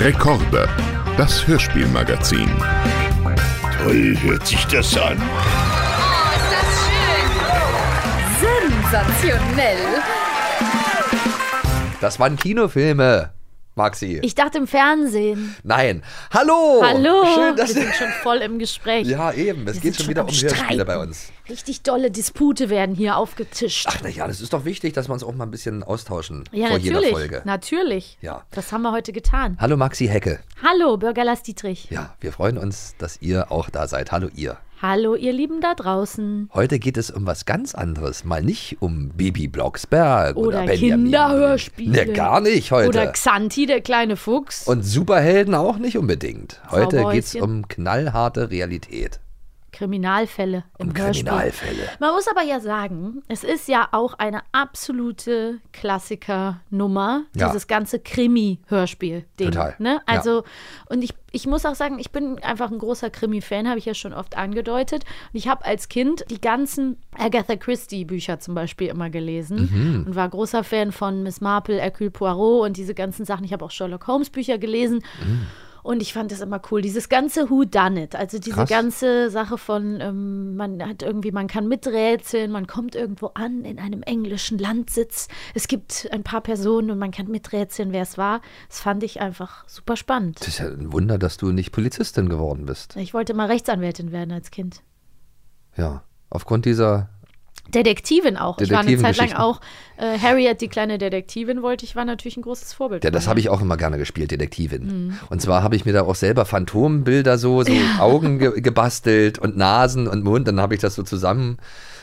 Rekorde, das Hörspielmagazin. Toll hört sich das an. Oh, ist das schön! Sensationell! Das waren Kinofilme, Maxi. Ich dachte im Fernsehen. Nein. Hallo. Hallo. Schön, dass Wir sind schon voll im Gespräch. Ja, eben. Es Wir geht schon wieder um Hörspiele Streiten. bei uns. Richtig dolle Dispute werden hier aufgetischt. Ach naja, das ist doch wichtig, dass wir uns auch mal ein bisschen austauschen ja, vor natürlich. jeder Folge. Natürlich. Ja. Das haben wir heute getan. Hallo Maxi Hecke. Hallo, Bürgerlass Dietrich. Ja, wir freuen uns, dass ihr auch da seid. Hallo ihr. Hallo, ihr Lieben da draußen. Heute geht es um was ganz anderes. Mal nicht um Baby Blocksberg oder, Oder. Kinderhörspiele. Ne, gar nicht heute. Oder Xanti, der kleine Fuchs. Und Superhelden auch nicht unbedingt. Heute geht es um knallharte Realität. Kriminalfälle im Um Hörspiel. Kriminalfälle. Man muss aber ja sagen, es ist ja auch eine absolute Klassikernummer, Ja. dieses ganze Krimi-Hörspiel-Ding. Total, Ne? ja. Also, und ich, ich muss auch sagen, ich bin einfach ein großer Krimi-Fan, habe ich ja schon oft angedeutet. Und ich habe als Kind die ganzen Agatha Christie-Bücher zum Beispiel immer gelesen Mhm. und war großer Fan von Miss Marple, Hercule Poirot und diese ganzen Sachen. Ich habe auch Sherlock Holmes-Bücher gelesen. Mhm. Und ich fand das immer cool. Dieses ganze Who Done It, also diese Krass. ganze Sache von, ähm, man hat irgendwie, man kann miträtseln, man kommt irgendwo an in einem englischen Landsitz. Es gibt ein paar Personen und man kann miträtseln, wer es war. Das fand ich einfach super spannend. Das ist ja ein Wunder, dass du nicht Polizistin geworden bist. Ich wollte mal Rechtsanwältin werden als Kind. Ja. Aufgrund dieser. Detektivin auch. Ich war eine Zeit lang auch äh, Harriet, die kleine Detektivin, wollte ich, war natürlich ein großes Vorbild. Ja, das habe ich auch immer gerne gespielt, Detektivin. Mhm. Und zwar habe ich mir da auch selber Phantombilder so, so Augen ge gebastelt und Nasen und Mund. Dann habe ich das so zusammen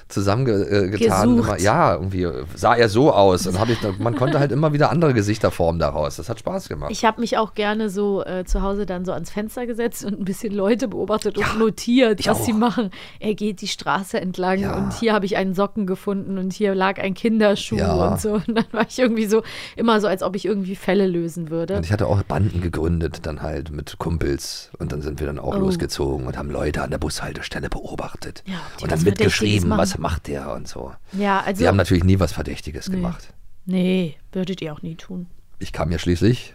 zusammengetan. Immer, ja, irgendwie sah er so aus. Und ich, man konnte halt immer wieder andere Gesichter formen daraus. Das hat Spaß gemacht. Ich habe mich auch gerne so äh, zu Hause dann so ans Fenster gesetzt und ein bisschen Leute beobachtet und notiert, was auch. sie machen. Er geht die Straße entlang Ja. und hier habe ich einen Socken gefunden und hier lag ein Kinderschuh Ja. und so. Und dann war ich irgendwie so, immer so, als ob ich irgendwie Fälle lösen würde. Und ich hatte auch Banden gegründet, dann halt mit Kumpels. Und dann sind wir dann auch Oh. losgezogen und haben Leute an der Bushaltestelle beobachtet. Ja, und was dann mitgeschrieben, machen. Was macht der und so. Ja, also. Wir haben natürlich nie was Verdächtiges gemacht. nee, würdet ihr auch nie tun. Ich kam ja schließlich.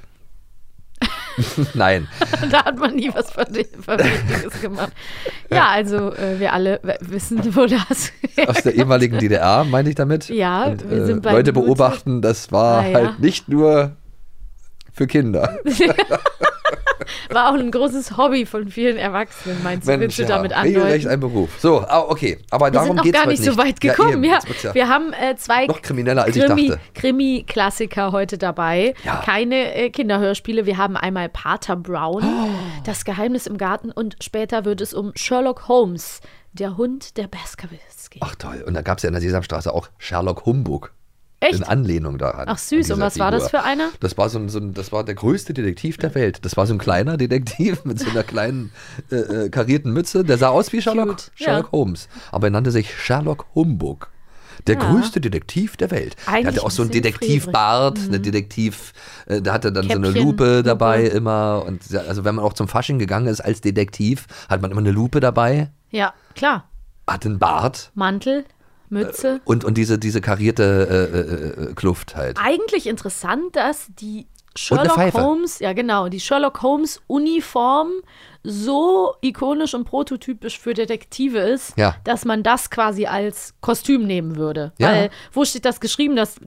Nein. da hat man nie was Verdächtiges gemacht. Ja, also äh, wir alle wissen, wo das Aus der ehemaligen DDR, meine ich damit. Ja, Und, wir sind äh, Leute beobachten, das war Ah, ja. halt nicht nur für Kinder. war auch ein großes Hobby von vielen Erwachsenen, meinst du, willst du damit regelrecht andeuten? ein Beruf. So, ah, okay. Aber Wir darum sind noch geht's gar nicht so weit gekommen. eben, Ja, wird's ja Wir haben äh, zwei noch krimineller, als ich Krimi, dachte. Krimi-Klassiker heute dabei. Ja. Keine äh, Kinderhörspiele. Wir haben einmal Pater Brown, Oh. Das Geheimnis im Garten und später wird es um Sherlock Holmes, der Hund der Baskervilles gehen. Ach toll. Und da gab es ja in der Sesamstraße auch Sherlock Humbug. In Echt? Anlehnung daran. Ach süß, und was war das Figur. für einer? Das war so ein, so ein, das war der größte Detektiv der Welt. Das war so ein kleiner Detektiv mit so einer kleinen äh, äh, karierten Mütze. Der sah aus wie Sherlock, Cute, Sherlock ja. Holmes. Aber er nannte sich Sherlock Humbug. Der Ja. größte Detektiv der Welt. der Eigentlich hatte auch so ein einen Detektivbart, eine Detektiv, äh, der hatte dann so eine Käppchen, Lupe dabei Lupe. immer. Und also wenn man auch zum Fasching gegangen ist als Detektiv, hat man immer eine Lupe dabei, Ja, klar. hat einen Bart Mantel, Mütze. und, und diese, diese karierte äh, äh, äh, Kluft halt. Eigentlich interessant, dass die Sherlock. Holmes, ja genau, die Sherlock Holmes Uniform so ikonisch und prototypisch für Detektive ist, Ja. dass man das quasi als Kostüm nehmen würde. Ja. Weil wo steht das geschrieben, dass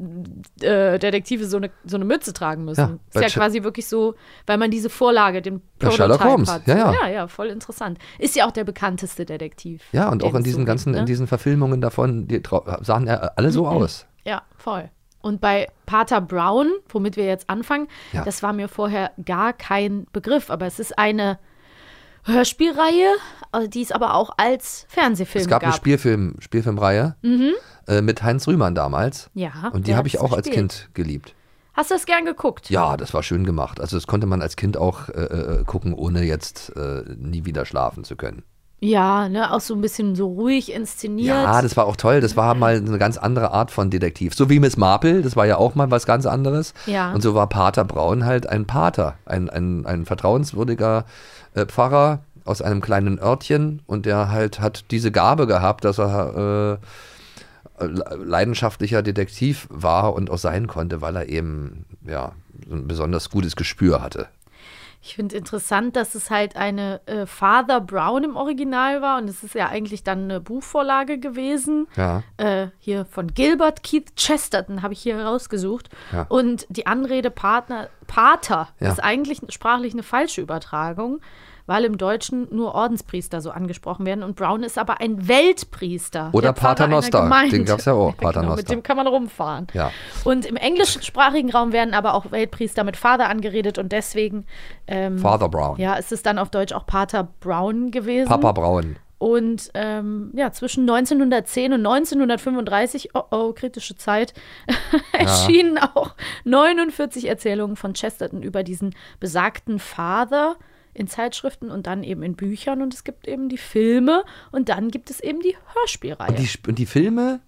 äh, Detektive so eine, so eine Mütze tragen müssen? Ja, ist ja Sch- quasi wirklich so, weil man diese Vorlage, Prototype Sherlock Holmes, hat. ja, ja. ja, ja, voll interessant. Ist ja auch der bekannteste Detektiv. Ja, und auch in es diesen so ganzen, ne? in diesen Verfilmungen davon, die sahen ja alle so aus. Ja, voll. Und bei Pater Brown, womit wir jetzt anfangen, Ja. das war mir vorher gar kein Begriff, aber es ist eine Hörspielreihe, äh, die es aber auch als Fernsehfilm Es gab, gab. Mhm. eine Spielfilm, Spielfilmreihe äh, mit Heinz Rühmann damals. Ja, Und die habe ich auch als gespielt. Kind geliebt. Hast du das gern geguckt? Ja, das war schön gemacht. Also das konnte man als Kind auch äh, äh, gucken, ohne jetzt äh, nie wieder schlafen zu können. Ja, ne, auch so ein bisschen so ruhig inszeniert. Ja, das war auch toll. Das war mal eine ganz andere Art von Detektiv. So wie Miss Marple, das war ja auch mal was ganz anderes. Ja. Und so war Pater Braun halt ein Pater, ein, ein, ein vertrauenswürdiger äh, Pfarrer aus einem kleinen Örtchen und der halt hat diese Gabe gehabt, dass er äh, le- leidenschaftlicher Detektiv war und auch sein konnte, weil er eben ja so ein besonders gutes Gespür hatte. Ich finde interessant, dass es halt eine äh, Father Brown im Original war und es ist ja eigentlich dann eine Buchvorlage gewesen. Ja. Äh, hier von Gilbert Keith Chesterton habe ich hier rausgesucht. Ja. Und die Anrede Partner, Pater Ja. ist eigentlich sprachlich eine falsche Übertragung, weil im Deutschen nur Ordenspriester so angesprochen werden und Brown ist aber ein Weltpriester. Oder der Pfarrer Pater einer Noster, Gemeinde. den gab's ja auch, Pater genau. Mit dem kann man rumfahren. Ja. Und im englischsprachigen Raum werden aber auch Weltpriester mit Vater angeredet und deswegen ähm, Father Brown. ja, ist es dann auf Deutsch auch Pater Brown gewesen. Papa Braun. Und ähm, ja, zwischen 1910 und 1935, oh oh, kritische Zeit, erschienen auch 49 Erzählungen von Chesterton über diesen besagten Father in Zeitschriften und dann eben in Büchern. Und es gibt eben die Filme und dann gibt es eben die Hörspielreihe. Und die, und die Filme,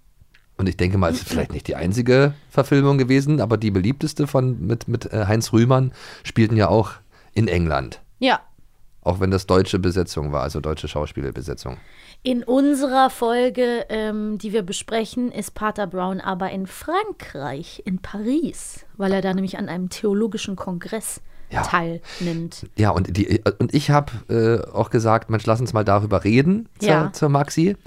und ich denke mal, es ist vielleicht nicht die einzige Verfilmung gewesen, aber die beliebteste von mit, mit äh, Heinz Rühmann spielten ja auch in England. ja, Auch wenn das deutsche Besetzung war, also deutsche Schauspielbesetzung. In unserer Folge, ähm, die wir besprechen, ist Pater Brown aber in Frankreich, in Paris, weil er da nämlich an einem theologischen Kongress Ja. teilnimmt. Ja, und, die, und ich habe äh, auch gesagt, Mensch, lass uns mal darüber reden zur, Ja. zur Maxi,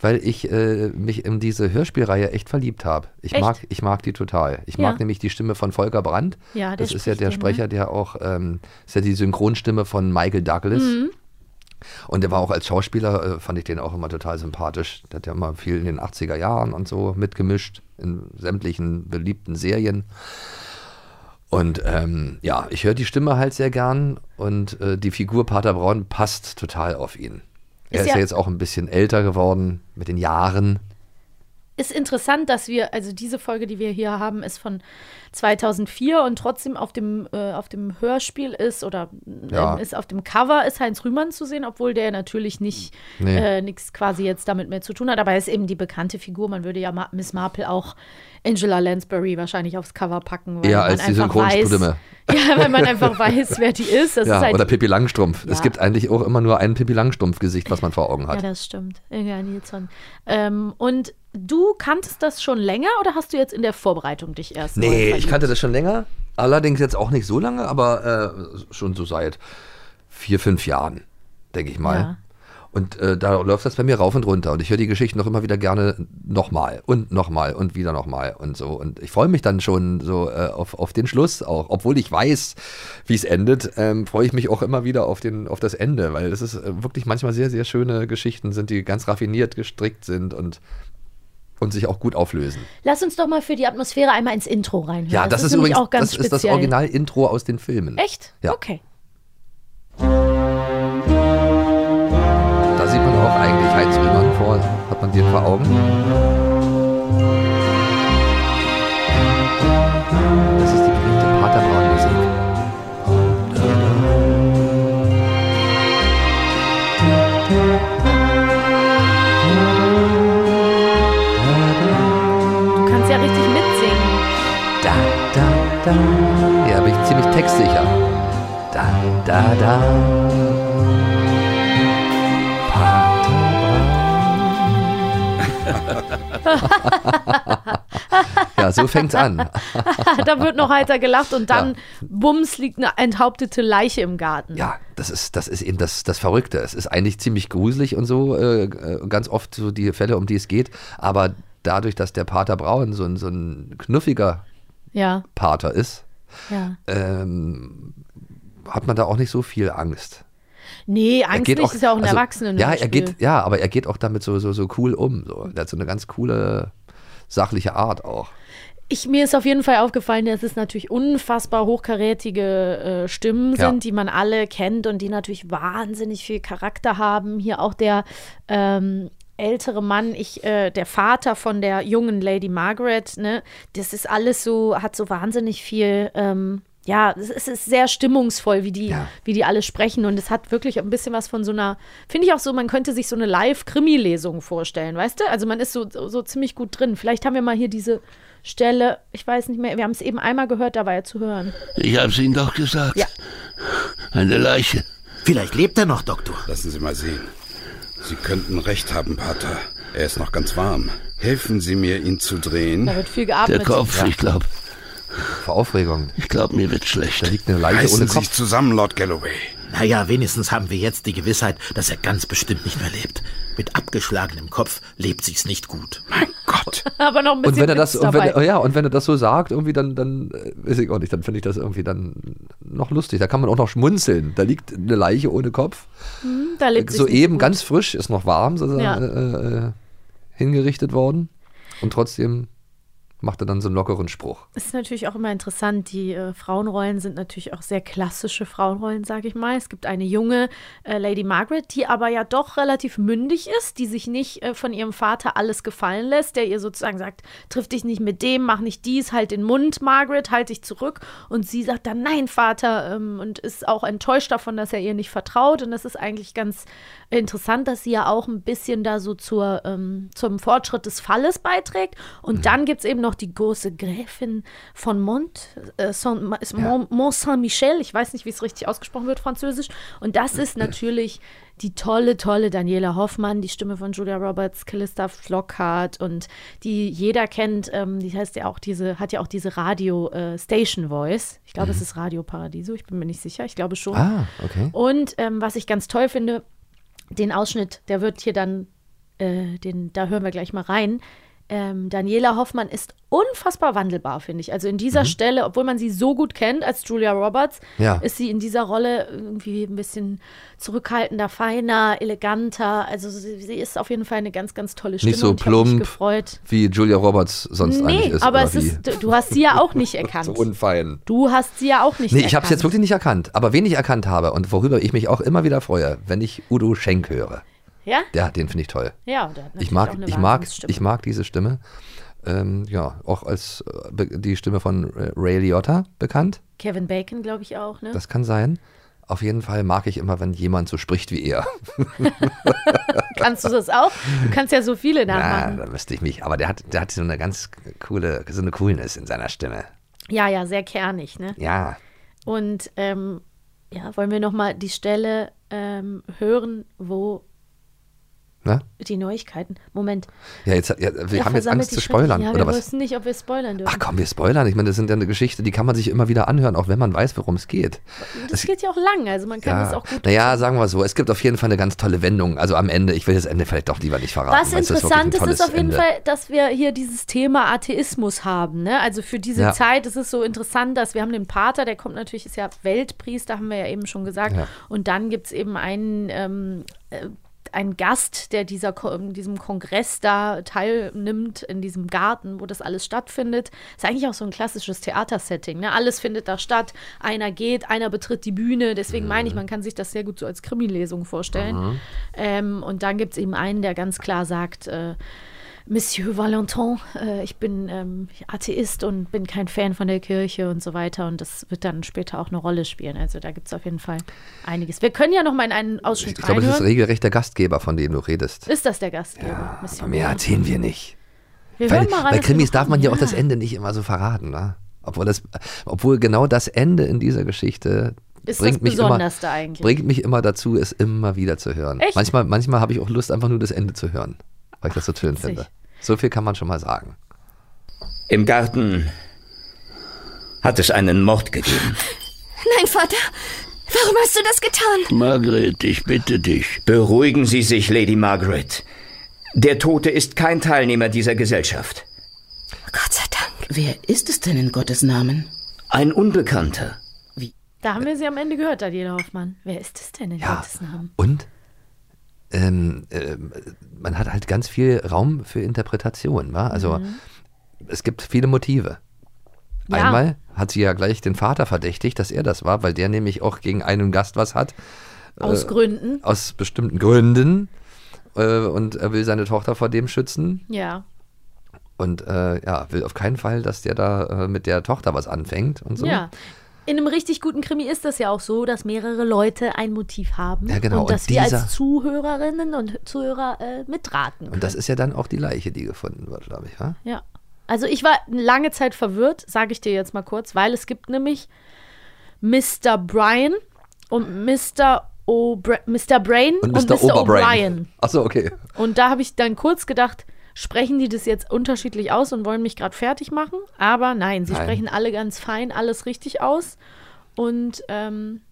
weil ich äh, mich in diese Hörspielreihe echt verliebt habe. Ich Echt? mag, ich mag die total. Ich Ja. mag nämlich die Stimme von Volker Brandt. Ja, das ist ja der den, ne? Sprecher, der auch, ähm, ist ja die Synchronstimme von Michael Douglas. Mhm. Und der war auch als Schauspieler, äh, fand ich den auch immer total sympathisch. Der hat ja immer viel in den 80er Jahren und so mitgemischt, in sämtlichen beliebten Serien. Und ähm, ja, ich höre die Stimme halt sehr gern und äh, die Figur Pater Braun passt total auf ihn. Er Ist ist ja, ja- jetzt auch ein bisschen älter geworden mit den Jahren. Ist interessant, dass wir, also diese Folge, die wir hier haben, ist von 2004 und trotzdem auf dem, äh, auf dem Hörspiel ist oder Ja. ähm, ist auf dem Cover ist Heinz Rühmann zu sehen, obwohl der natürlich nicht Nee. äh, nichts quasi jetzt damit mehr zu tun hat. Aber er ist eben die bekannte Figur. Man würde ja Ma Miss Marple auch Angela Lansbury wahrscheinlich aufs Cover packen. Weil man als die Synchronstimme. Ja, weil man einfach weiß, wer die ist. Das Ja, ist halt oder Pippi Langstrumpf. Es Ja. gibt eigentlich auch immer nur ein Pippi Langstrumpf-Gesicht, was man vor Augen Ja, hat. das stimmt. Inga Nilsson. Ähm, und du kanntest das schon länger oder hast du jetzt in der Vorbereitung dich erst Nee, ich kannte das schon länger. Allerdings jetzt auch nicht so lange, aber äh, schon so seit vier, fünf Jahren, denke ich mal. Ja. Und äh, da läuft das bei mir rauf und runter. Und ich höre die Geschichten noch immer wieder gerne nochmal und nochmal und wieder nochmal und so. Und ich freue mich dann schon so äh, auf, auf den Schluss auch. Obwohl ich weiß, wie es endet, ähm, freue ich mich auch immer wieder auf, den, auf das Ende, weil das ist äh, wirklich manchmal sehr, sehr schöne Geschichten sind, die ganz raffiniert gestrickt sind und, und sich auch gut auflösen. Lass uns doch mal für die Atmosphäre einmal ins Intro reinhören. Ja, das, ist, nämlich übrigens auch ganz das, ist das speziell. Original-Intro aus den Filmen. Echt? Ja. Okay. Da sieht man auch eigentlich Heinz Rühmann vor. Hat man den vor Augen? Textsicher. Da, da, da. ja, so fängt's an. da wird noch heiter gelacht und dann, bums, liegt eine enthauptete Leiche im Garten. Ja, das ist, das ist eben das, das Verrückte. Es ist eigentlich ziemlich gruselig und so, äh, äh, ganz oft so die Fälle, um die es geht. Aber dadurch, dass der Pater Braun so ein, so ein knuffiger Ja, Pater ist, ja. ähm, hat man da auch nicht so viel Angst. Nee, Er Angst nicht, ist ja auch ein also, Erwachsenen. Ja, er geht, ja, aber er geht auch damit so, so, so cool um. So. Der hat so eine ganz coole, sachliche Art auch. Ich, mir ist auf jeden Fall aufgefallen, dass es natürlich unfassbar hochkarätige äh, Stimmen Ja. sind, die man alle kennt und die natürlich wahnsinnig viel Charakter haben. Hier auch der ähm, ältere Mann, ich, äh, der Vater von der jungen Lady Margaret, ne, das ist alles so, hat so wahnsinnig viel, ähm, ja, es ist- es sehr stimmungsvoll, wie die, Ja. wie die alle sprechen. Und es hat wirklich ein bisschen was von so einer, finde ich auch so, man könnte sich so eine Live-Krimi-Lesung vorstellen, weißt du? Also man ist so, so, so ziemlich gut drin. Vielleicht haben wir mal hier diese Stelle, ich weiß nicht mehr, wir haben es eben einmal gehört, da war er zu hören. Ich hab's Ihnen doch gesagt. Ja. Eine Leiche. Vielleicht lebt er noch, Doktor. Lassen Sie mal sehen. Sie könnten recht haben, Pater. Er ist noch ganz warm. Helfen Sie mir, ihn zu drehen. Da wird viel geatmet. Der Kopf, ich glaub. vor Aufregung. Ich glaube, mir wird Da schlecht. liegt eine Leiche ohne Reißen Kopf. sich zusammen, Lord Galloway. Naja, wenigstens haben wir jetzt die Gewissheit, dass er ganz bestimmt nicht mehr lebt. Mit abgeschlagenem Kopf lebt sich's nicht gut. Mein Gott. Aber noch ein bisschen Und wenn er das, und wenn, ja, und wenn er das so sagt, irgendwie dann, dann weiß ich auch nicht, dann finde ich das irgendwie dann noch lustig. Da kann man auch noch schmunzeln. Da liegt eine Leiche ohne Kopf. da lebt so eben ganz frisch, ist noch warm, so Ja. äh, äh, hingerichtet worden. Und trotzdem macht er dann so einen lockeren Spruch. ist natürlich auch immer interessant. Die äh, Frauenrollen sind natürlich auch sehr klassische Frauenrollen, sage ich mal. Es gibt eine junge äh, Lady Margaret, die aber ja doch relativ mündig ist, die sich nicht äh, von ihrem Vater alles gefallen lässt, der ihr sozusagen sagt, triff dich nicht mit dem, mach nicht dies, halt den Mund, Margaret, halt dich zurück. Und sie sagt dann, nein, Vater, ähm, und ist auch enttäuscht davon, dass er ihr nicht vertraut. Und das ist eigentlich ganz interessant, dass sie ja auch ein bisschen da so zur, ähm, zum Fortschritt des Falles beiträgt. Und dann gibt es eben noch die große Gräfin von Mont, äh, Saint, ist Mont, Saint-Michel. Ich weiß nicht, wie es richtig ausgesprochen wird, französisch. Und das ist natürlich die tolle, tolle Daniela Hoffmann, die Stimme von Julia Roberts, Callista Flockhart und die jeder kennt, ähm, die heißt ja auch diese, hat ja auch diese Radio äh, Station Voice. Ich glaube, es ist Radio Paradiso, ich bin mir nicht sicher, ich glaube schon. Ah, okay. Und ähm, was ich ganz toll finde, den Ausschnitt, der wird hier dann, äh, den, da hören wir gleich mal rein. Ähm, Daniela Hoffmann ist unfassbar wandelbar, finde ich. Also in dieser Stelle, obwohl man sie so gut kennt als Julia Roberts, Ja. ist sie in dieser Rolle irgendwie ein bisschen zurückhaltender, feiner, eleganter. Also sie, sie ist auf jeden Fall eine ganz, ganz tolle Stimme. Nicht so plump. Wie Julia Roberts sonst eigentlich Nee, ist. aber es wie? ist, du- du hast sie ja auch nicht erkannt. so unfein. Du hast sie ja auch nicht Nee, erkannt. ich habe es jetzt wirklich nicht erkannt. Aber wen ich erkannt habe und worüber ich mich auch immer wieder freue, wenn ich Udo Schenk höre. Ja? Ja, den finde ich toll. Ja, der hat Ich mag, auch eine ich mag, ich mag diese Stimme. Ähm, ja, auch als äh, die Stimme von Ray Liotta bekannt. Kevin Bacon, glaube ich auch, ne? Das kann sein. Auf jeden Fall mag ich immer, wenn jemand so spricht wie er. Kannst du das auch? Du kannst ja so viele Na, nachmachen. da müsste ich mich. Aber der hat, der hat so eine ganz coole, so eine Coolness in seiner Stimme. Ja, ja, sehr kernig, ne? Ja. Und ähm, ja, wollen wir noch mal die Stelle ähm, hören, wo Ne? die Neuigkeiten. Moment. Ja, jetzt, ja, wir Er haben jetzt Angst zu spoilern, Ja, oder wir was? wissen nicht, ob wir spoilern dürfen. Ach komm, wir spoilern. Ich meine, das sind ja eine Geschichte, die kann man sich immer wieder anhören, auch wenn man weiß, worum es geht. das geht ja auch lang, also man kann das Ja, auch gut. naja, sagen wir so, es gibt auf jeden Fall eine ganz tolle Wendung. Also am Ende, ich will das Ende vielleicht doch lieber nicht verraten. Was es interessant ist, ist auf jeden Ende. Fall, dass wir hier dieses Thema Atheismus haben. Ne? Also für diese Ja. Zeit ist es so interessant, dass wir haben den Pater, der kommt natürlich, ist ja Weltpriester, haben wir ja eben schon gesagt. Ja. Und dann gibt es eben einen, ähm, einen Gast, der dieser, diesem Kongress da teilnimmt, in diesem Garten, wo das alles stattfindet. Ist eigentlich auch so ein klassisches Theatersetting. Ne? Alles findet da statt. Einer geht, einer betritt die Bühne. Deswegen meine ich, man kann sich das sehr gut so als Krimi-Lesung vorstellen. Ähm, und dann gibt es eben einen, der ganz klar sagt, äh, Monsieur Valentin, äh, ich bin ähm, Atheist und bin kein Fan von der Kirche und so weiter. Und das wird dann später auch eine Rolle spielen. Also da gibt es auf jeden Fall einiges. Wir können ja noch mal in einen Ich Ausschnitt glaube, es ist regelrecht der Gastgeber, von dem du redest. Ist das der Gastgeber? Monsieur Aber mehr Valentin? erzählen wir nicht. Wir Weil, rein, bei Krimis darf man ja auch das Ende nicht immer so verraten. Ne? Obwohl, das, obwohl genau das Ende in dieser Geschichte Ist bringt das mich, immer, eigentlich. bringt mich immer dazu, es immer wieder zu hören. Echt? Manchmal, manchmal habe ich auch Lust, einfach nur das Ende zu hören, weil ich das so schön witzig. finde. So viel kann man schon mal sagen. Im Garten hat es einen Mord gegeben. Nein, Vater. Warum hast du das getan? Margret, ich bitte dich. Beruhigen Sie sich, Lady Margaret. Der Tote ist kein Teilnehmer dieser Gesellschaft. Gott sei Dank. Wer ist es denn in Gottes Namen? Ein Unbekannter. Da haben wir sie am Ende gehört, Daniela Hoffmann. Wer ist es denn in Ja. Gottes Namen? Und ähm, ähm, man hat halt ganz viel Raum für Interpretation. Wa? Also es gibt viele Motive. Mhm. Ja. Einmal hat sie ja gleich den Vater verdächtigt, dass er das war, weil der nämlich auch gegen einen Gast was hat, Aus Gründen. aus bestimmten Gründen. Äh, und er will seine Tochter vor dem schützen. Ja. Und äh, ja, will auf keinen Fall, dass der da äh, mit der Tochter was anfängt und so. Ja. In einem richtig guten Krimi ist das ja auch so, dass mehrere Leute ein Motiv haben. Ja, genau. Und dass Und wir dieser- als Zuhörerinnen und Zuhörer äh, mitraten können. Und das ist ja dann auch die Leiche, die gefunden wird, glaube ich. Wa? Ja. Also ich war lange Zeit verwirrt, sage ich dir jetzt mal kurz, weil es gibt nämlich Mr. Brian und Mr. O'Bra Mr. Brain Und und Mr. Mr. O'Brien. Achso, okay. Und da habe ich dann kurz gedacht, sprechen die das jetzt unterschiedlich aus und wollen mich gerade fertig machen. Aber nein, sie Nein. sprechen alle ganz fein, alles richtig aus. Und ähm,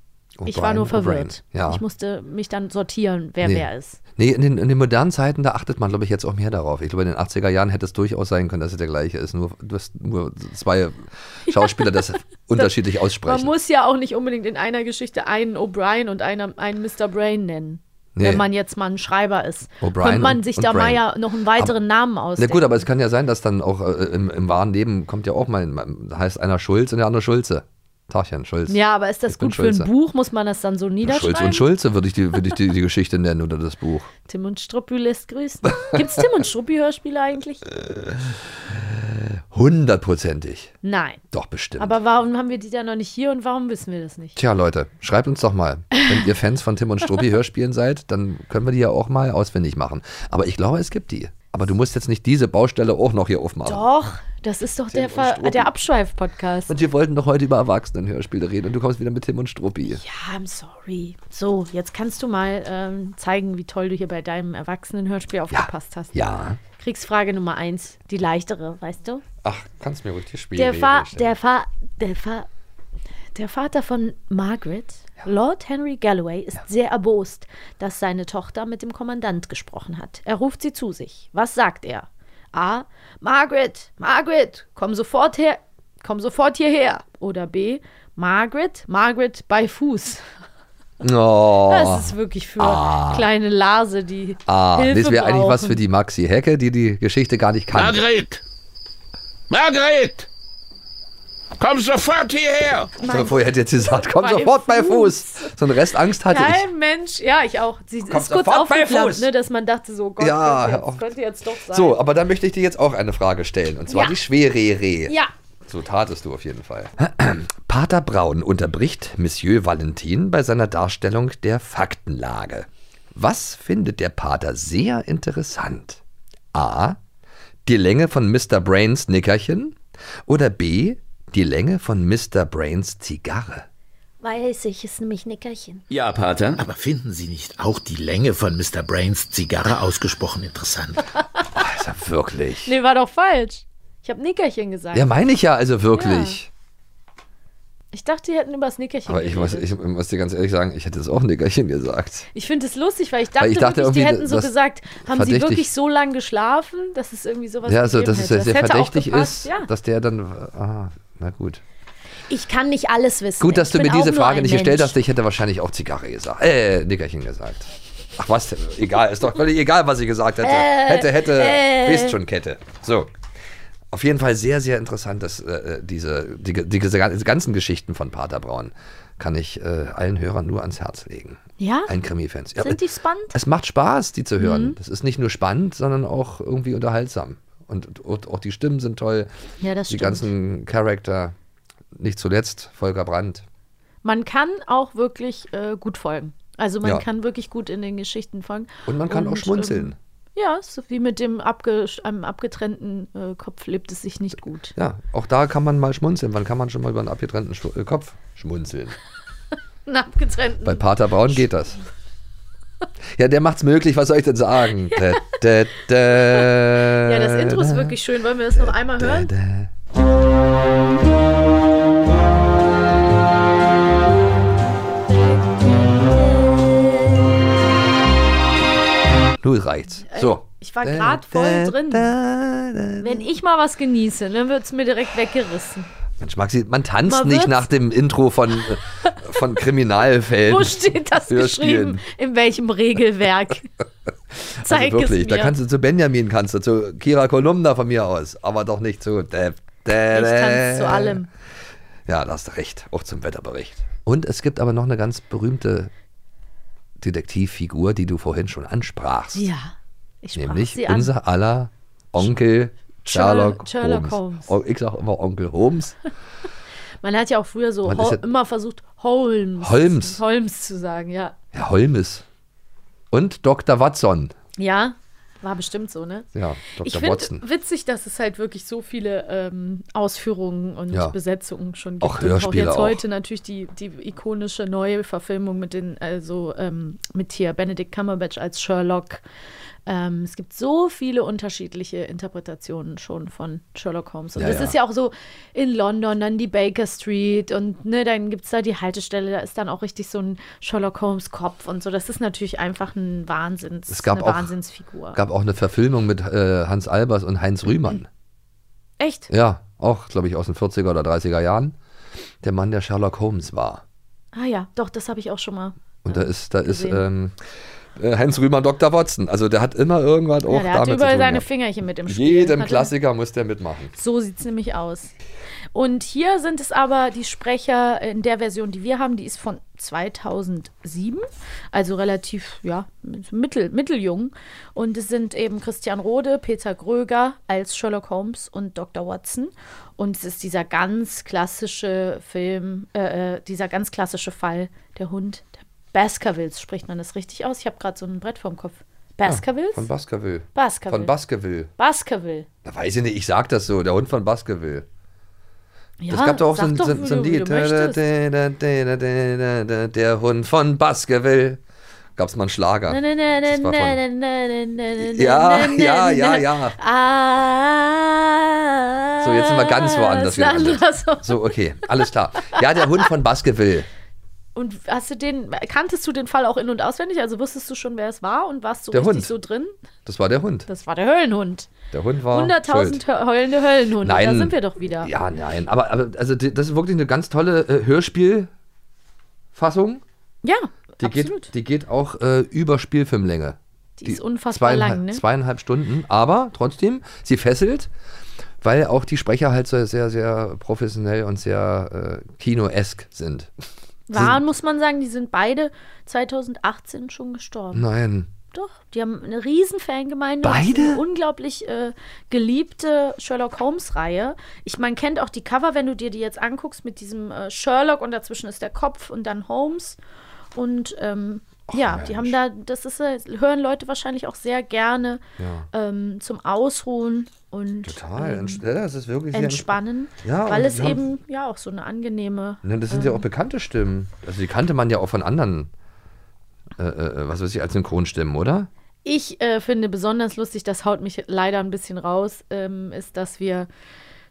ich war O'Brien, nur verwirrt. Ja. Ich musste mich dann sortieren, wer Nee. wer ist. Nee, in den, in den modernen Zeiten, da achtet man, glaube ich, jetzt auch mehr darauf. Ich glaube, in den 80er Jahren hätte es durchaus sein können, dass es der gleiche ist. Nur, nur zwei Schauspieler das unterschiedlich Man aussprechen. muss ja auch nicht unbedingt in einer Geschichte einen O'Brien und einer, einen Mr. Brain nennen. Nee. Wenn man jetzt mal ein Schreiber ist. O'Brien Könnte man sich und da mal ja noch einen weiteren Namen Na ausdenken. gut, aber es kann ja sein, dass dann auch äh, im, im wahren Leben kommt ja auch mal, heißt einer Schulz und der andere Schulze. Tagchen, Schulz. ja, aber ist das Ich gut für ein. Buch? Muss man das dann so Schulz niederschreiben? und Schulze würde ich, die, würde ich die, die Geschichte nennen oder das Buch. Tim und Struppi lässt grüßen. Gibt es Tim und Struppi-Hörspiele eigentlich? Hundertprozentig. Nein. Doch, bestimmt. Aber warum haben wir die da noch nicht hier und warum wissen wir das nicht? Tja, Leute, schreibt uns doch mal. Wenn ihr Fans von Tim und Struppi Hörspielen seid, dann können wir die ja auch mal auswendig machen. Aber ich glaube, es gibt die. Aber du musst jetzt nicht diese Baustelle auch noch hier aufmachen. Doch, das ist doch der, Ver Struppi. der Abschweif-Podcast. Und wir wollten doch heute über Erwachsenenhörspiele reden und du kommst wieder mit Tim und Struppi. Ja, I'm sorry. So, jetzt kannst du mal ähm, zeigen, wie toll du hier bei deinem Erwachsenenhörspiel aufgepasst hast. Ja. Kriegsfrage Nummer eins, die leichtere, weißt du? Ach, kannst mir ruhig die Spiele Der, Fa der, Fa der, Fa der Vater von Margaret, Lord Henry Galloway, ist sehr erbost, dass seine Tochter mit dem Kommandant gesprochen hat. Er ruft sie zu sich. Was sagt er? A. Margaret, Margaret, komm sofort her, komm sofort hierher. Oder B. Margaret, Margaret bei Fuß. Oh. Das ist wirklich für kleine Lase, die Ah, Hilfe das wäre eigentlich was für die Maxi Hecke, die die Geschichte gar nicht kann. Margret! Margret! Komm sofort hierher! So, vorher hätte jetzt gesagt, komm Bei sofort bei Fuß. Fuß. So einen Restangst hatte ich. Kein Mensch, ja, ich auch. Sie ist kurz sofort bei aufgeflammt, Fuß. ne, dass man dachte so, Gott, Ja, könnte, hör jetzt, könnte jetzt doch sein. So, aber dann möchte ich dir jetzt auch eine Frage stellen. Und zwar Ja. die Schwere. Ja, So tatest du auf jeden Fall. Pater Braun unterbricht Monsieur Valentin bei seiner Darstellung der Faktenlage. Was findet der Pater sehr interessant? A. Die Länge von Mr. Brains Nickerchen oder B. Die Länge von Mr. Brains Zigarre? Weiß ich, ist nämlich Nickerchen. Ja, Pater. Aber finden Sie nicht auch die Länge von Mr. Brains Zigarre ausgesprochen interessant? Also wirklich. nee, war doch falsch. Ich habe Nickerchen gesagt. Ja, meine ich ja also wirklich. Ich dachte, die hätten über das Nickerchen Aber ich muss, ich muss dir ganz ehrlich sagen, ich hätte es auch Nickerchen gesagt. Ich finde es lustig, weil ich dachte, Weil ich dachte wirklich, die hätten so gesagt, haben sie wirklich so lange geschlafen, dass es irgendwie sowas Ja, also, dass es sehr Das hätte auch verdächtig ist, Ja. dass der dann. Ah, na gut. Ich kann nicht alles wissen. Gut, dass ich du mir diese Frage ein nicht gestellt hast. Ich hätte wahrscheinlich auch Zigarre gesagt. Äh, Nickerchen gesagt. Ach was, egal, ist doch völlig egal, was ich gesagt hätte. hätte, hätte, wisst schon, Kette. So. Auf jeden Fall sehr, sehr interessant, dass äh, diese, die, die, diese ganzen Geschichten von Pater Braun kann ich äh, allen Hörern nur ans Herz legen. Ja? Allen Krimi-Fans. Ja, Sind die spannend? Es macht Spaß, die zu hören. Mhm. Das ist nicht nur spannend, sondern auch irgendwie unterhaltsam. Und, und auch die Stimmen sind toll. Ja, das die stimmt. ganzen Charakter. Nicht zuletzt Volker Brandt. Man kann auch wirklich äh, gut folgen. Also man Ja. kann wirklich gut in den Geschichten folgen. Und man kann auch schmunzeln. Ähm, ja, so wie mit dem abge einem abgetrennten äh, Kopf lebt es sich nicht gut. Ja, auch da kann man mal schmunzeln. Wann kann man schon mal über einen abgetrennten Schw äh, Kopf schmunzeln? Einen abgetrennten. Bei Pater Braun geht das. Ja, der macht's möglich, was soll ich denn sagen? Da, da, da, ja, das Intro ist wirklich schön. Wollen wir das noch einmal hören? Nun reicht's. So. Ich war gerade voll drin. Wenn ich mal was genieße, dann wird es mir direkt weggerissen. Mensch, Maxi, man tanzt Man nicht nach dem Intro von, äh, von Kriminalfällen. Wo steht das geschrieben? In welchem Regelwerk? Zeig also wirklich, es mir. da kannst du zu Benjamin, kannst du zu Kira Kolumna von mir aus, aber doch nicht zu. Da, da, ich da. tanze zu allem. Ja, da hast du recht, auch zum Wetterbericht. Und es gibt aber noch eine ganz berühmte Detektivfigur, die du vorhin schon ansprachst. Ja, ich sprach nämlich sie an. unser aller Onkel Sherlock, Sherlock Holmes. Holmes. Oh, Ich sag immer Onkel Holmes. Man hat ja auch früher so ja- immer versucht, Holmes, Holmes. Holmes zu sagen, ja. Ja, Holmes. Und Dr. Watson. Ja, war bestimmt so, ne? Ja, Ich Dr. finde Watson. witzig, dass es halt wirklich so viele ähm, Ausführungen und Ja. Besetzungen schon gibt. Auch Hörspiele jetzt auch. heute natürlich die, die ikonische neue Verfilmung mit den, also ähm, mit hier Benedict Cumberbatch als Sherlock. Ähm, es gibt so viele unterschiedliche Interpretationen schon von Sherlock Holmes. Und Ja, das ja. ist ja auch so in London, dann die Baker Street und ne, dann gibt es da die Haltestelle, da ist dann auch richtig so ein Sherlock Holmes Kopf und so. Das ist natürlich einfach ein Wahnsinns, Es gab eine auch- Wahnsinnsfigur. Gab auch eine Verfilmung mit äh, Hans Albers und Heinz Rühmann. Echt? Ja, auch, glaube ich, aus den 40er oder 30er Jahren. Der Mann, der Sherlock Holmes war. Ah ja, doch, das habe ich auch schon mal. Und da ist, da ist gesehen. ähm, äh, Heinz Rühmann Dr. Watson. Also der hat immer irgendwas auch Ja, der hat damit zu überall tun. seine. Fingerchen mit im Spiel. Jedem Hat er- Klassiker muss der mitmachen. So sieht es nämlich aus. Und hier sind es aber die Sprecher in der Version, die wir haben, die ist von 2007, also relativ, ja, mittel, mitteljung. Und es sind eben Christian Rode, Peter Gröger als Sherlock Holmes und Dr. Watson. Und es ist dieser ganz klassische Film, äh, äh, dieser ganz klassische Fall, der Hund der Baskervilles, spricht man das richtig aus? Ich habe gerade so ein Brett vorm Kopf. Baskervilles? Von Baskerville. Baskerville. Von Baskerville. Baskerville. Da weiß ich nicht, ich sag das so, der Hund von Baskerville. Ja, Es gab doch auch so ein, doch, so, wie so ein du- wie Lied. Der Hund von Baskerville. Gab's mal einen Schlager. Das Ja, ja, ja, ja. Ah, So, jetzt sind wir ganz woanders das. So, okay, alles klar. Ja, der Hund von Baskerville. Und hast du den, kanntest du den Fall auch in- und auswendig? Also wusstest du schon, wer es war und warst du Der richtig Hund. so drin? Das war der Hund. Das war der Höllenhund. Der Hund war 100.000 schuld. hö- heulende Höllenhunde. Nein. Da sind wir doch wieder. Ja, nein, aber, aber also die, das ist wirklich eine ganz tolle äh, Hörspielfassung. Ja, Die absolut. geht, die geht auch äh, über Spielfilmlänge. Die ist unfassbar lang, ne? Zweieinhalb Stunden, aber trotzdem, sie fesselt, weil auch die Sprecher halt so sehr, sehr professionell und sehr äh, kinoesk sind. Waren, muss man sagen, die sind beide 2018 schon gestorben. Nein. Doch, die haben eine riesen Fangemeinde. Beide? Eine unglaublich äh, geliebte Sherlock Holmes-Reihe. Ich, man kennt auch die Cover, wenn du dir die jetzt anguckst, mit diesem äh, Sherlock und dazwischen ist der Kopf und dann Holmes. Und ähm, ja, die haben da, das ist, äh, hören Leute wahrscheinlich auch sehr gerne ähm, zum Ausruhen und Total. ähm, ja, das ist wirklich entspannen, Ja, weil es eben ja auch so eine angenehme. Ne, das sind ja auch bekannte Stimmen. Also die kannte man ja auch von anderen, äh, äh, was weiß ich, als Synchronstimmen, oder? Ich äh, finde besonders lustig, das haut mich leider ein bisschen raus, ähm, ist, dass wir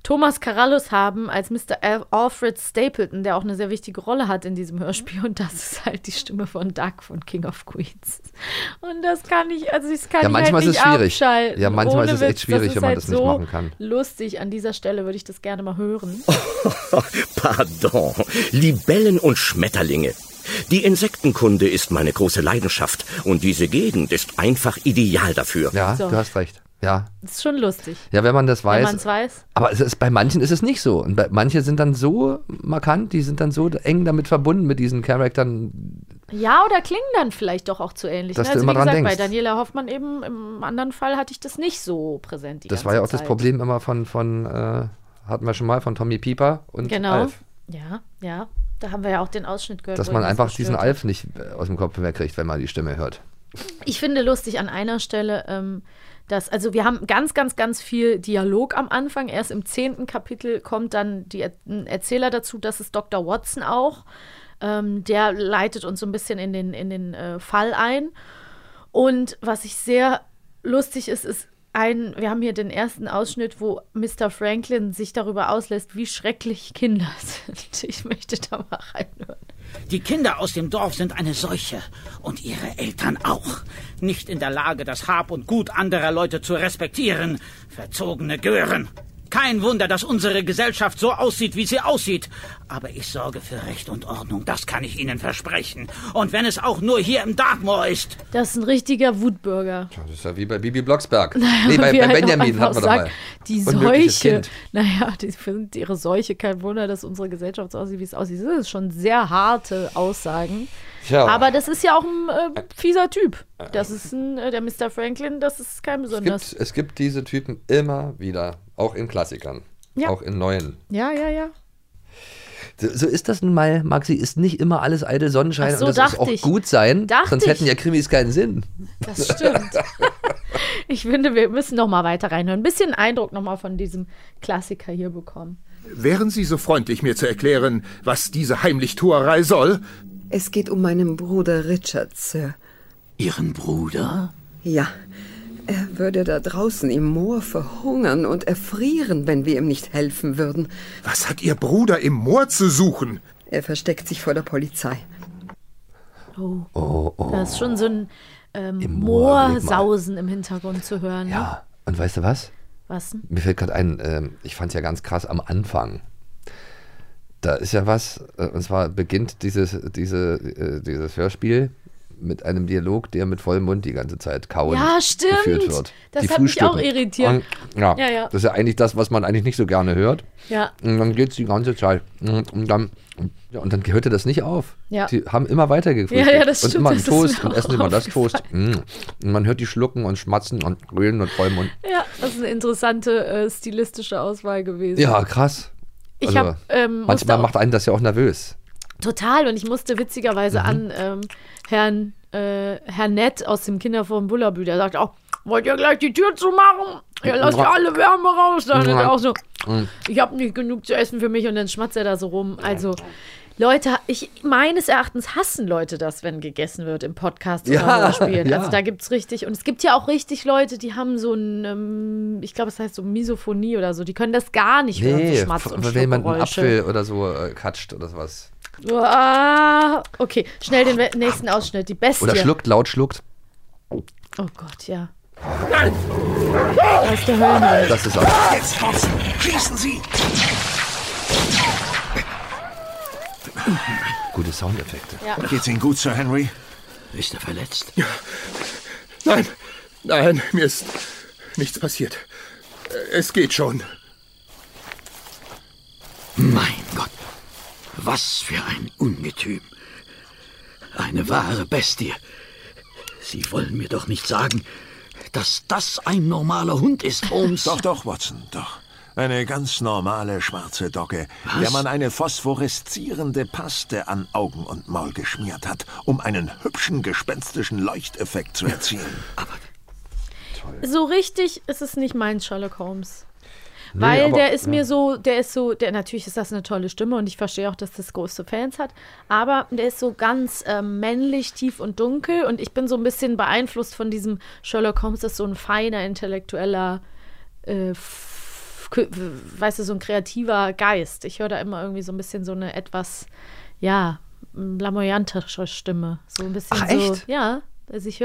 Thomas Carallus haben als Mr. Al Alfred Stapleton, der auch eine sehr wichtige Rolle hat in diesem Hörspiel. Und das ist halt die Stimme von Doug von King of Queens. Und das kann ich, also das kann Ja, ich manchmal halt ist nicht es schwierig. abschalten. Ja, manchmal Ohne ist es echt Witz, schwierig, ist wenn man halt das nicht so machen kann. Lustig, an dieser Stelle würde ich das gerne mal hören. Pardon. Libellen und Schmetterlinge. Die Insektenkunde ist meine große Leidenschaft und diese Gegend ist einfach ideal dafür. Ja, So. du hast recht. Ja. Das ist schon lustig, Ja, wenn man das wenn weiß. man es weiß. Aber es ist, bei manchen ist es nicht so. Und bei, manche sind dann so markant, die sind dann so eng damit verbunden mit diesen Charaktern. Ja, oder klingen dann vielleicht doch auch zu ähnlich. Dass ne? du Also immer wie dran gesagt, bei denkst. Daniela Hoffmann eben, im anderen Fall hatte ich das nicht so präsent. Das war ja auch das Zeit. Problem immer von, von äh, hatten wir schon mal, von Tommy Pieper und Genau. Alf. Ja, ja. Da haben wir ja auch den Ausschnitt gehört. Dass man das einfach diesen. Alf nicht äh, aus dem Kopf wegkriegt, wenn man die Stimme hört. Ich finde lustig an einer Stelle, ähm, dass, also wir haben ganz, ganz, ganz viel Dialog am Anfang. Erst im zehnten Kapitel kommt dann die, ein Erzähler dazu, das ist Dr. Watson auch. Ähm, der leitet uns so ein bisschen in den, in den äh, Fall ein. Und was ich sehr lustig ist, ist ein, wir haben hier den ersten Ausschnitt, wo Mr. Franklin sich darüber auslässt, wie schrecklich Kinder sind. Ich möchte da mal reinhören. Die Kinder aus dem Dorf sind eine Seuche und ihre Eltern auch. Nicht in der Lage, das Hab und Gut anderer Leute zu respektieren. Verzogene Gören. Kein Wunder, dass unsere Gesellschaft so aussieht, wie sie aussieht. Aber ich sorge für Recht und Ordnung, das kann ich Ihnen versprechen. Und wenn es auch nur hier im Dartmoor ist. Das ist ein richtiger Wutbürger. Das ist ja wie bei Bibi Blocksberg. Naja, nee, bei, wie bei halt Benjamin wir doch sagt, mal. Die Seuche. Kind. Naja, die sind ihre Seuche. Kein Wunder, dass unsere Gesellschaft so aussieht, wie es aussieht. Das ist schon sehr harte Aussagen. Tja. Aber das ist ja auch ein äh, fieser Typ. Das ist ein, äh, der Mr. Franklin, das ist kein Es besonders. gibt, es gibt diese Typen immer wieder, auch in Klassikern, Ja. auch in neuen. Ja, ja, ja. So, so ist das nun mal, Maxi, ist nicht immer alles eitel Sonnenschein Ach so, und das dachte auch ich. gut sein, Dachte sonst ich. hätten ja Krimis keinen Sinn. Das stimmt. ich finde, wir müssen noch mal weiter reinhören. Ein bisschen Eindruck noch mal von diesem Klassiker hier bekommen. Wären Sie so freundlich, mir zu erklären, was diese Heimlichtuerei soll? Es geht um meinen Bruder Richard, Sir. Ihren Bruder? Ja, Er würde da draußen im Moor verhungern und erfrieren, wenn wir ihm nicht helfen würden. Was hat Ihr Bruder im Moor zu suchen? Er versteckt sich vor der Polizei. Oh. Oh, oh. Da ist schon so ein ähm, Im Moor. Moorsausen im Hintergrund zu hören. Ne? Ja, und weißt du was? Was denn? Mir fällt gerade ein, ähm, ich fand es ja ganz krass am Anfang. Da ist ja was, äh, und zwar beginnt dieses, diese, äh, dieses Hörspiel mit einem Dialog, der mit vollem Mund die ganze Zeit kauend Ja, stimmt. geführt wird. Das Die hat mich auch irritiert. Und, ja, Ja, ja. das ist ja eigentlich das, was man eigentlich nicht so gerne hört. Ja. Und dann geht es die ganze Zeit. Und und dann, ja, und dann hörte das nicht auf. Ja. Die haben immer weiter gefrühstückt. Ja, ja, das und stimmt, immer einen Toast und essen immer das Toast. Mm. Und man hört die schlucken und schmatzen und grünen und vollem Mund. Ja, das ist eine interessante äh, stilistische Auswahl gewesen. Ja, krass. Ich Also, hab, ähm, manchmal macht einen das ja auch nervös. Total. Und ich musste witzigerweise Mhm. an ähm, Herrn, äh, Herrn Nett aus dem Kinderforum Bullabü, der sagt auch, wollt ihr gleich die Tür zumachen? Ihr lasst ja alle Wärme raus. Dann ist er auch so, Mhm. ich habe nicht genug zu essen für mich und dann schmatzt er da so rum. Also Leute, ich meines Erachtens hassen Leute das, wenn gegessen wird im Podcast oder Ja, Hörspielen. ja. Also da gibt es richtig, und es gibt ja auch richtig Leute, die haben so ein, ähm, ich glaube, es heißt so Misophonie oder so, die können das gar nicht hören, so Schmatz und wenn jemand einen. Apfel oder so äh, katscht oder sowas. Ah, okay, schnell den nächsten Ausschnitt. Die Bestie. Oder schluckt, laut schluckt. Oh Gott, ja. Nein! Da ist der Höllenhund. Das ist auch. Jetzt, Watson, schießen Sie! Gute Soundeffekte. Ja. Geht's Ihnen gut, Sir Henry? Ist er verletzt? Nein, nein, mir ist nichts passiert. Es geht schon. Mein Gott, was für ein Ungetüm. Eine wahre Bestie. Sie wollen mir doch nicht sagen, dass das ein normaler Hund ist, Holmes. Doch, doch, Watson, doch. Eine ganz normale schwarze Dogge, Was? der man eine phosphoreszierende Paste an Augen und Maul geschmiert hat, um einen hübschen gespenstischen Leuchteffekt zu erzielen. So richtig ist es nicht mein Sherlock Holmes. Nee, Weil aber- der ist mir ja. so, der ist so, der natürlich ist das eine tolle Stimme und ich verstehe auch, dass das große Fans hat, aber der ist so ganz ähm, männlich, tief und dunkel und ich bin so ein bisschen beeinflusst von diesem Sherlock Holmes, das ist so ein feiner, intellektueller, äh, weißt du, so ein kreativer Geist. Ich höre da immer irgendwie so ein bisschen so eine etwas, ja, lamoyantere Stimme. So ein bisschen Ach, so, echt? ja. Also ich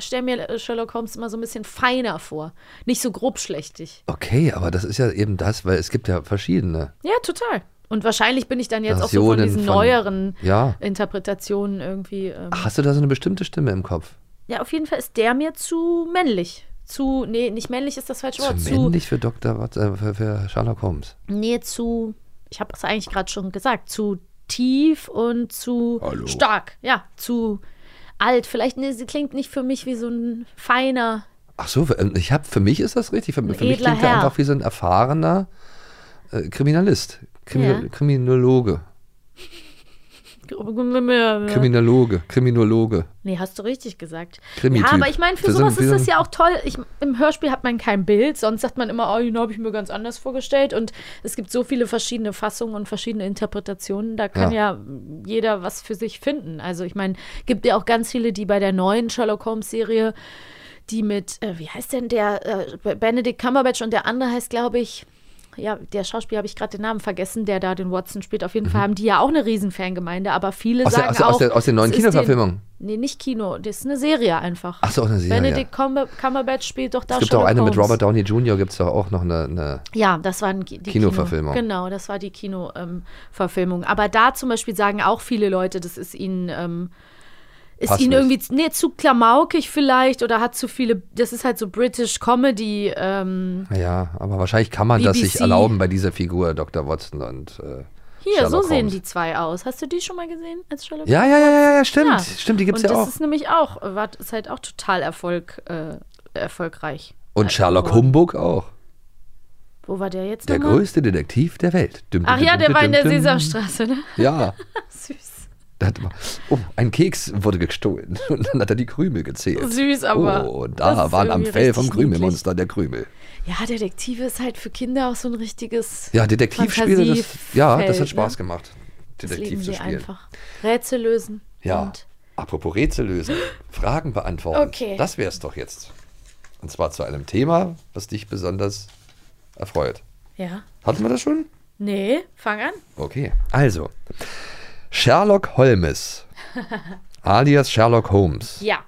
stelle mir Sherlock Holmes immer so ein bisschen feiner vor. Nicht so grobschlächtig. Okay, aber das ist ja eben das, weil es gibt ja verschiedene. Ja, total. Und wahrscheinlich bin ich dann jetzt auch so von Versionen diesen von- neueren Ja. Interpretationen irgendwie. Ähm, Ach, hast du da so eine bestimmte Stimme im Kopf? ja, auf jeden Fall ist der mir zu männlich. Zu, nee, nicht männlich ist das falsche Wort. Zu Zu, männlich für Dr. Watson, äh, für, für Sherlock Holmes. nee, zu, ich habe es eigentlich gerade schon gesagt, zu tief und zu Hallo. stark. Ja, zu alt. Vielleicht, nee, sie klingt nicht für mich wie so ein feiner. Ach so, für- ich habe für mich ist das richtig. Für, für mich klingt er Herr. einfach wie so ein erfahrener äh, Kriminalist. Krimi Ja. Kriminologe. Kriminologe. Kriminologe. Nee, hast du richtig gesagt. Krimi-Typ. Ja, aber ich meine, für sind sowas ist das ja auch toll. Ich, Im Hörspiel hat man kein Bild, sonst sagt man immer, oh, den habe ich mir ganz anders vorgestellt. Und es gibt so viele verschiedene Fassungen und verschiedene Interpretationen. Da kann ja, jeder was für sich finden. Also ich meine, gibt ja auch ganz viele, die bei der neuen Sherlock Holmes-Serie, die mit, äh, wie heißt denn der, äh, Benedict Cumberbatch und der andere heißt, glaube ich, ja, der Schauspieler habe ich gerade den Namen vergessen, der da den Watson spielt. Auf jeden Fall haben die ja auch eine riesen Fangemeinde, aber viele Mhm. Aus der- sagen aus der- auch. aus der- aus den neuen den- Kinoverfilmungen? Nee, nicht Kino, das ist eine Serie einfach. Ach so, auch eine Serie. Benedict Cumber Cumberbatch spielt doch da Es gibt auch eine mit Holmes. Robert Downey Jr. gibt es doch auch noch eine, eine Ja, das war die Kinoverfilmung. Kino, genau, das war die Kino-Verfilmung. Aber da zum Beispiel sagen auch viele Leute, das ist ihnen, ähm, ist Passt ihnen irgendwie nee, zu klamaukig vielleicht oder hat zu viele, das ist halt so British Comedy. Ähm, Ja, aber wahrscheinlich kann man das sich BBC. erlauben bei dieser Figur Dr. Watson und äh, hier, Sherlock so sehen Holmes. die zwei aus. Hast du die schon mal gesehen als Sherlock Ja, ja, ja, ja, ja, stimmt. Stimmt, die gibt's Und ja auch. das ist nämlich auch, war, ist halt auch total Erfolg, äh, erfolgreich. Und Sherlock Humbug auch. Wo war der jetzt Der nochmal? größte Detektiv der Welt. Dum, Ach dum, ja, dum, der war in der. Sesamstraße, ne? Ja. Süß. Da hat, oh, ein Keks wurde gestohlen. Und dann hat er die Krümel gezählt. Süß, aber Oh, da waren am Fell vom Krümelmonster der Krümel. Ja, Detektive ist halt für Kinder auch so ein richtiges. Ja, Detektivspiele, das, ja, das hat Spaß ne? gemacht. Detektiv zu spielen. einfach. Rätsel lösen. Ja. Und Apropos Rätsel lösen, Fragen beantworten. Okay. Das wär's doch jetzt. Und zwar zu einem Thema, was dich besonders erfreut. Ja. Hatten wir das schon? Nee, fang an. Okay. Also, Sherlock Holmes, alias Sherlock Holmes, Ja.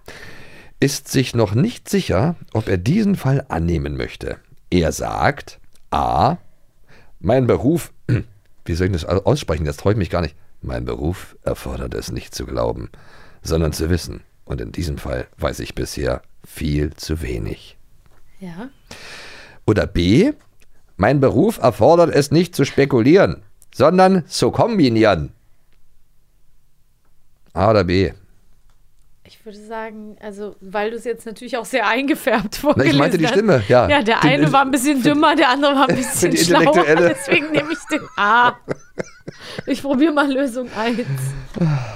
ist sich noch nicht sicher, ob er diesen Fall annehmen möchte. Er sagt, a, mein Beruf, wie soll ich das au- aussprechen, das traue ich mich gar nicht. Mein Beruf erfordert es nicht zu glauben, sondern zu wissen. Und in diesem Fall weiß ich bisher viel zu wenig. Ja. Oder B, mein Beruf erfordert es nicht zu spekulieren, sondern zu kombinieren. A oder B? Ich würde sagen, also, weil du es jetzt natürlich auch sehr eingefärbt vorgelesen ich meinte die hast. Stimme, ja. Ja, der Den- eine war ein bisschen dümmer, der andere war ein bisschen schlauer, deswegen nehme ich den A. Ich probiere mal Lösung 1.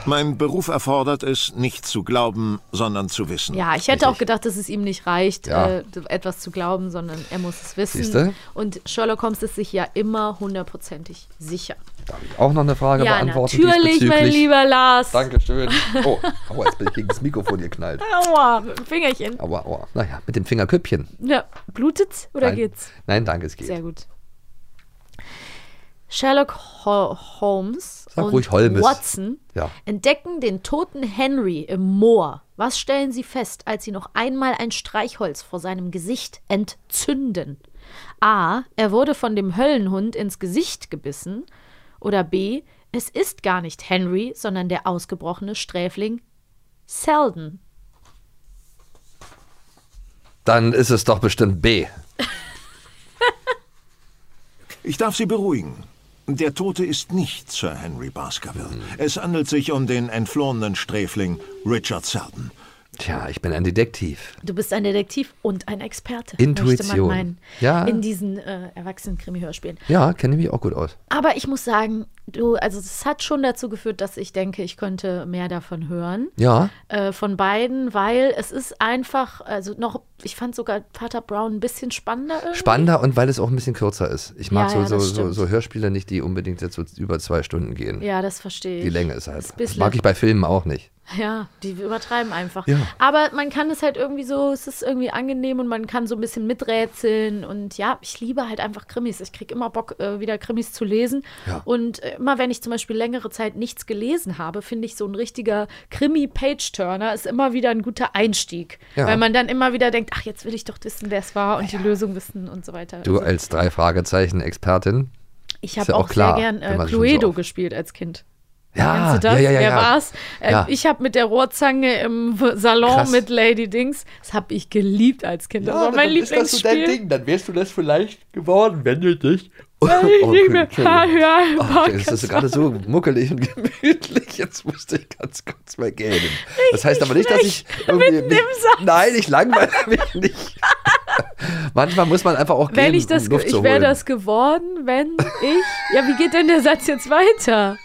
Mein Beruf erfordert es, nicht zu glauben, sondern zu wissen. Ja, ich hätte auch gedacht, dass es ihm nicht reicht, Ja. äh, etwas zu glauben, sondern er muss es wissen. Siehste? Und Sherlock Holmes ist sich ja immer hundertprozentig sicher. Auch noch eine Frage ja, beantworten natürlich, mein lieber Lars. Dankeschön. Oh, aua, jetzt bin ich gegen das Mikrofon geknallt. Aua, mit dem Fingerchen. Aua, aua. Naja, mit dem Fingerküppchen. Ja, blutet's oder Nein. geht's? Nein, danke, es geht. Sehr gut. Sherlock Ho Holmes Sag und. Watson Ja. entdecken den toten Henry im Moor. Was stellen sie fest, als sie noch einmal ein Streichholz vor seinem Gesicht entzünden? A. Er wurde von dem Höllenhund ins Gesicht gebissen. Oder B. Es ist gar nicht Henry, sondern der ausgebrochene Sträfling Selden. Dann ist es doch bestimmt B. Ich darf Sie beruhigen. Der Tote ist nicht Sir Henry Baskerville. Es handelt sich um den entflohenen Sträfling Richard Selden. Tja, ich bin ein Detektiv. Du bist ein Detektiv und ein Experte. Intuition. Meinen, Ja. In diesen äh, Erwachsenen-Krimi-Hörspielen. Ja, kenne ich mich auch gut aus. Aber ich muss sagen, du, also es hat schon dazu geführt, dass ich denke, ich könnte mehr davon hören. Ja. Äh, von beiden, weil es ist einfach, also noch, ich fand sogar Vater Brown ein bisschen spannender irgendwie. Spannender und weil es auch ein bisschen kürzer ist. Ich mag Ja, ja, so, das so, so, Hörspiele nicht, die unbedingt jetzt so über zwei Stunden gehen. Ja, das verstehe ich. Die Länge ist halt. Ist Das mag ich bei Filmen auch nicht. Ja, die übertreiben einfach. Ja. Aber man kann es halt irgendwie so, es ist irgendwie angenehm und man kann so ein bisschen miträtseln. Und ja, ich liebe halt einfach Krimis. Ich kriege immer Bock, äh, wieder Krimis zu lesen. Ja. Und äh, immer wenn ich zum Beispiel längere Zeit nichts gelesen habe, finde ich so ein richtiger Krimi-Page-Turner ist immer wieder ein guter Einstieg. Ja. Weil man dann immer wieder denkt, ach, jetzt will ich doch wissen, wer es war und die Lösung wissen und so weiter. Du Also, als drei Fragezeichen-Expertin. ich habe ja auch, klar, sehr gern äh, so Cluedo oft- gespielt als Kind. Ja, Kennst du das? ja, ja, Wer ja. war's? Äh. Ich habe mit der Rohrzange im Salon Krass. mit Lady Dings. Das habe ich geliebt als Kind. Das war mein Lieblingsspiel. Dann wärst du das vielleicht geworden, wenn du dich. Weil ich nicht mehr- Entschuldigung. Ja, Oh, das ist gerade so muckelig und gemütlich. Jetzt musste ich ganz kurz mal gähnen. Das heißt aber nicht, dass ich irgendwie. Mich, nein, ich langweile mich nicht. Manchmal muss man einfach auch gehen, Wenn ich das, um Luft ich wäre das geworden, wenn ich. Ja, wie geht denn der Satz jetzt weiter?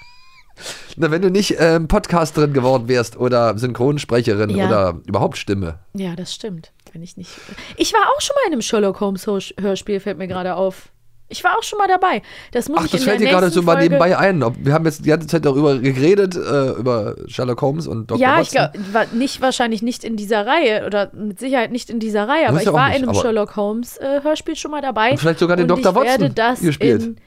Na, wenn du nicht ähm, Podcasterin geworden wärst oder Synchronsprecherin Ja. oder überhaupt Stimme. Ja, das stimmt. Wenn ich nicht. Ich war auch schon mal in einem Sherlock Holmes Hör- Hörspiel, fällt mir gerade auf. Ich war auch schon mal dabei. Das muss Ach, ich das fällt dir gerade so mal Folge- nebenbei ein. Wir haben jetzt die ganze Zeit darüber geredet, äh, über Sherlock Holmes und Dr. Ja, ich Watson. glaube, war nicht wahrscheinlich nicht in dieser Reihe oder mit Sicherheit nicht in dieser Reihe, aber Muss ich ja war nicht, in einem aber- Sherlock Holmes äh, Hörspiel schon mal dabei. Und vielleicht sogar den Und Dr. Ich werde Watson das gespielt. in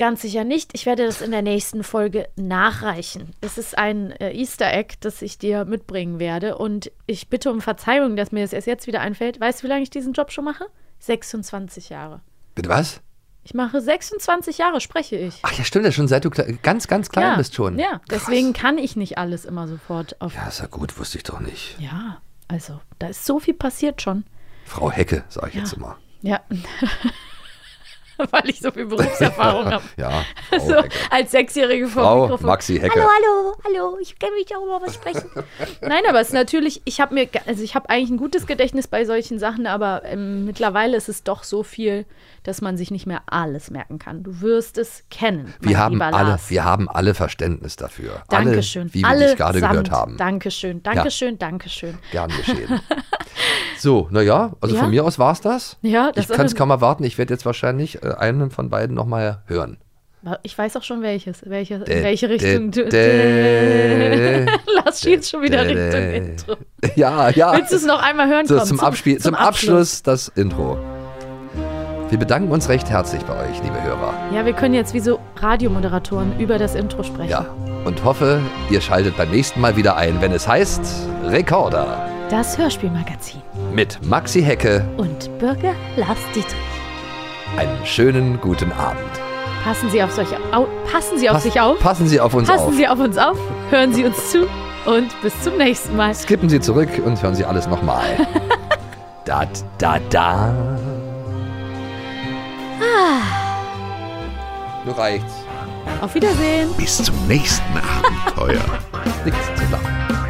ganz sicher nicht. Ich werde das in der nächsten Folge nachreichen. Es ist ein äh, Easter Egg, das ich dir mitbringen werde und ich bitte um Verzeihung, dass mir das erst jetzt wieder einfällt. Weißt du, wie lange ich diesen Job schon mache? 26 Jahre. Bitte was? Ich mache 26 Jahre, spreche ich. Ach ja, stimmt ja schon, seit du ganz, ganz klein ja, bist schon. Ja, deswegen kann ich nicht alles immer sofort auf. Ja, ist ja gut, wusste ich doch nicht. Ja, also, da ist so viel passiert schon. Frau Hecke, sag ich Ja. jetzt immer. Ja. Weil ich so viel Berufserfahrung habe. Ja, Frau So, Hecke. als Sechsjährige vor Frau Mikrofon. Maxi Hecke. Hallo, hallo, hallo, ich kann mich auch mal was sprechen. Nein, aber es ist natürlich, ich habe mir, also ich habe eigentlich ein gutes Gedächtnis bei solchen Sachen, aber ähm, mittlerweile ist es doch so viel, dass man sich nicht mehr alles merken kann. Du wirst es kennen. Wir haben, alle, wir haben alle Verständnis dafür. Dankeschön. Alle, wie wir Alle dich gerade gehört haben. Dankeschön, Dankeschön, Dankeschön. Gern geschehen. So, naja, also Ja. von mir aus war es das. Ja, das ich kann es kaum erwarten. Ich werde jetzt wahrscheinlich äh, einen von beiden nochmal hören. Ich weiß auch schon welches. Welche, in welche Richtung du. dä, Lars schielt schon wieder Richtung. Intro. Ja, ja. Willst du es noch einmal hören? So, Komm, zum, Abspiel, zum, Abschluss das Intro. Wir bedanken uns recht herzlich bei euch, liebe Hörer. Ja, wir können jetzt wie so Radiomoderatoren über das Intro sprechen. Ja, und hoffe, ihr schaltet beim nächsten Mal wieder ein, wenn es heißt Rekorder Das Hörspielmagazin. Mit Maxi Hecke. Und Bürger Lars Dietrich. Einen schönen guten Abend. Passen Sie auf, solche Au passen Sie auf Pass- sich auf. Passen Sie auf uns Passen auf. Sie auf uns auf. Hören Sie uns zu. Und bis zum nächsten Mal. Skippen Sie zurück und hören Sie alles nochmal. da, da, da. Ah, Nur reicht's. auf Wiedersehen. Bis zum nächsten Abenteuer. Nichts zu lachen.